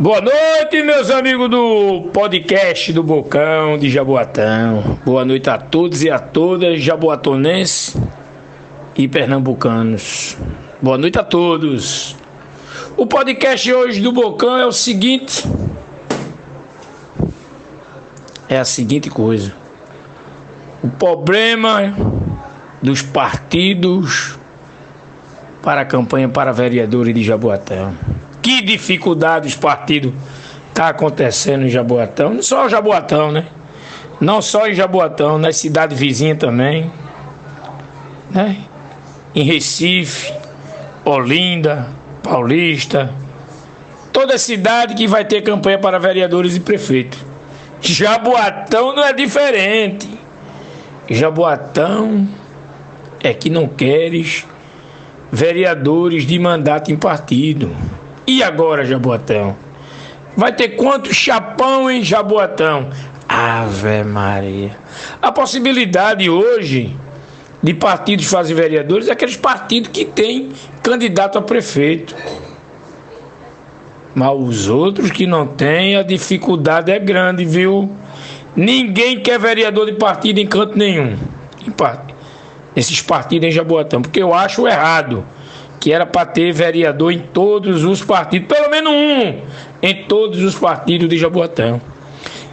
Boa noite, meus amigos do podcast do Bocão de Jaboatão. Boa noite a todos e a todas, jaboatonenses e pernambucanos. Boa noite a todos. O podcast hoje do Bocão é o seguinte: é a seguinte coisa. O problema dos partidos para a campanha para vereadores de Jaboatão. Que dificuldade os partidos tá acontecendo em Jaboatão, não só em Jaboatão, né? Não só em Jaboatão, nas cidades vizinhas também, né? Em Recife, Olinda, Paulista, toda cidade que vai ter campanha para vereadores e prefeitos. Jaboatão não é diferente. Jaboatão é que não queres vereadores de mandato em partido. E agora, Jaboatão? Vai ter quantos chapão em Jaboatão? Ave Maria. A possibilidade hoje de partidos fazer vereadores é aqueles partidos que têm candidato a prefeito. Mas os outros que não têm, a dificuldade é grande, viu? Ninguém quer vereador de partido em canto nenhum. Esses partidos em Jaboatão, porque eu acho errado que era para ter vereador em todos os partidos, pelo menos um em todos os partidos de Jaboatão,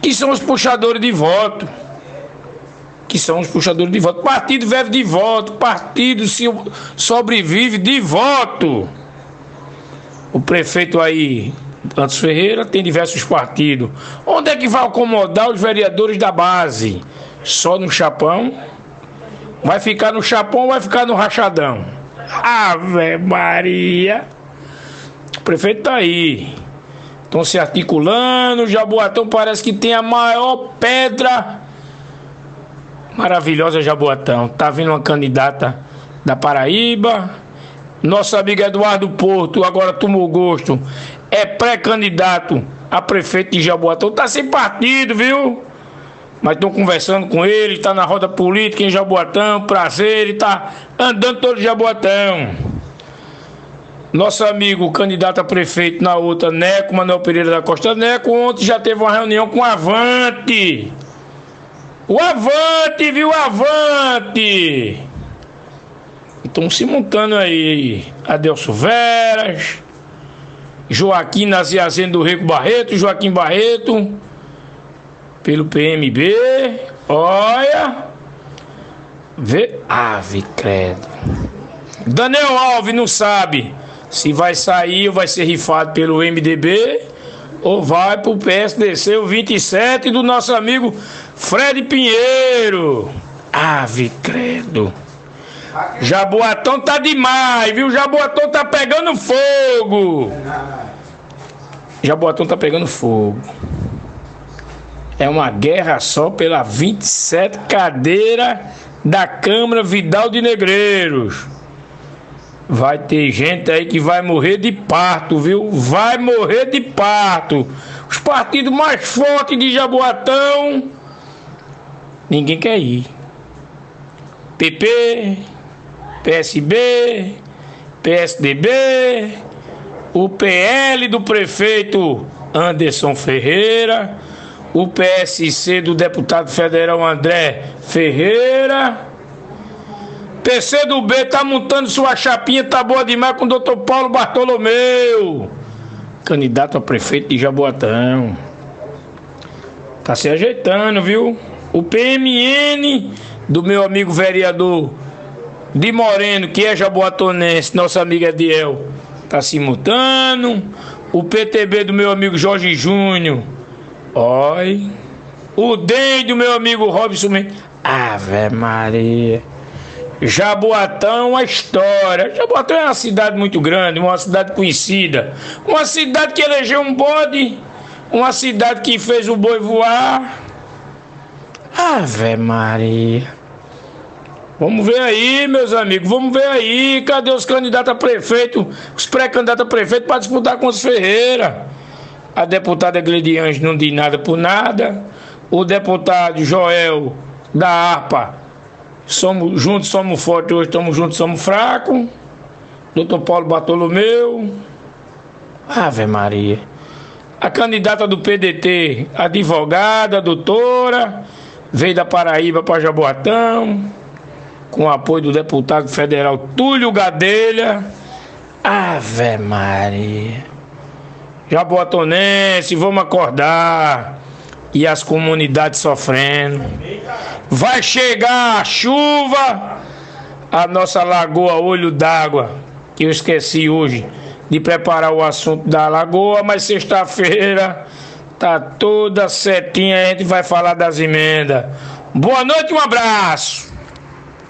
que são os puxadores de voto. Que são os puxadores de voto. Partido vive de voto, partido se sobrevive de voto. O prefeito aí, Santos Ferreira, tem diversos partidos. Onde é que vai acomodar os vereadores da base? Só no Chapão? Vai ficar no Chapão ou vai ficar no Rachadão? Ave Maria. O prefeito tá aí. Estão se articulando. Jaboatão parece que tem a maior pedra. Maravilhosa Jaboatão. Tá vindo uma candidata da Paraíba. Nosso amigo Eduardo Porto, agora tomou gosto. É pré-candidato a prefeito de Jaboatão. Tá sem partido, viu? Mas estão conversando com ele, está na roda política em Jaboatão, prazer, ele está andando todo Jaboatão. Nosso amigo, candidato a prefeito na outra, Neco, Manuel Pereira da Costa Neco, ontem já teve uma reunião com o Avante. O Avante, viu? Avante! Estão se montando aí. Adelso Veras, Joaquim Naziazen do Rico Barreto, Joaquim Barreto pelo PMB. Olha. Vê. Ave credo. Daniel Alves não sabe se vai sair ou vai ser rifado pelo MDB ou vai pro PSDC o 27 do nosso amigo Fred Pinheiro. Ave credo. Jaboatão tá demais, viu? Jaboatão tá pegando fogo. Jaboatão tá pegando fogo. É uma guerra só pela 27 cadeira da Câmara Vidal de Negreiros. Vai ter gente aí que vai morrer de parto, viu? Vai morrer de parto. Os partidos mais fortes de Jaboatão, ninguém quer ir. PP, PSB, PSDB, o PL do prefeito Anderson Ferreira o PSC do deputado federal André Ferreira. PC do B tá montando sua chapinha, tá boa demais com o doutor Paulo Bartolomeu, candidato a prefeito de Jaboatão. Tá se ajeitando, viu? O PMN do meu amigo vereador de Moreno, que é jaboatonense, nosso amigo Ediel, tá se mutando. O PTB do meu amigo Jorge Júnior Oi. O DEM do meu amigo Robson Ave Maria. Jaboatão é uma história. Jaboatão é uma cidade muito grande, uma cidade conhecida. Uma cidade que elegeu um bode. Uma cidade que fez o boi voar. Ave Maria. Vamos ver aí, meus amigos, vamos ver aí. Cadê os candidatos a prefeito, os pré-candidatos a prefeito para disputar com os Ferreira? A deputada Glediange não diz nada por nada. O deputado Joel da ARPA, somos juntos, somos fortes, hoje estamos juntos, somos fracos. Doutor Paulo Bartolomeu. Ave Maria. A candidata do PDT, advogada, doutora, veio da Paraíba para Jaboatão, com o apoio do deputado federal Túlio Gadelha. Ave Maria. Jaboatonense, vamos acordar. E as comunidades sofrendo. Vai chegar a chuva, a nossa lagoa Olho d'Água, que eu esqueci hoje de preparar o assunto da lagoa, mas sexta-feira tá toda setinha, a gente vai falar das emendas. Boa noite, um abraço.